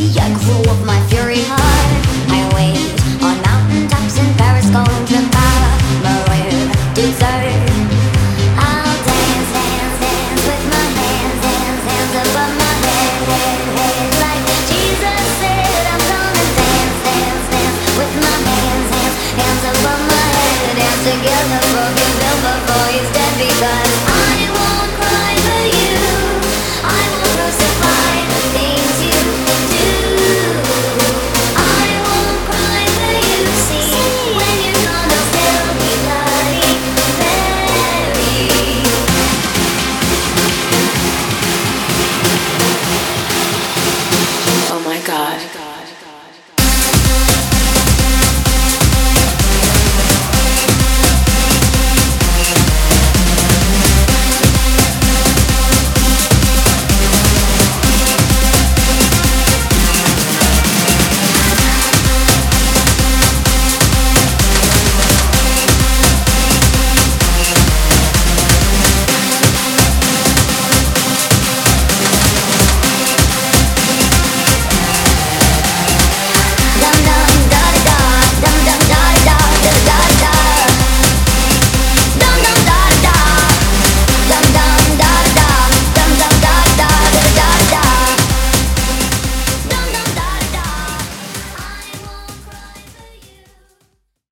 jak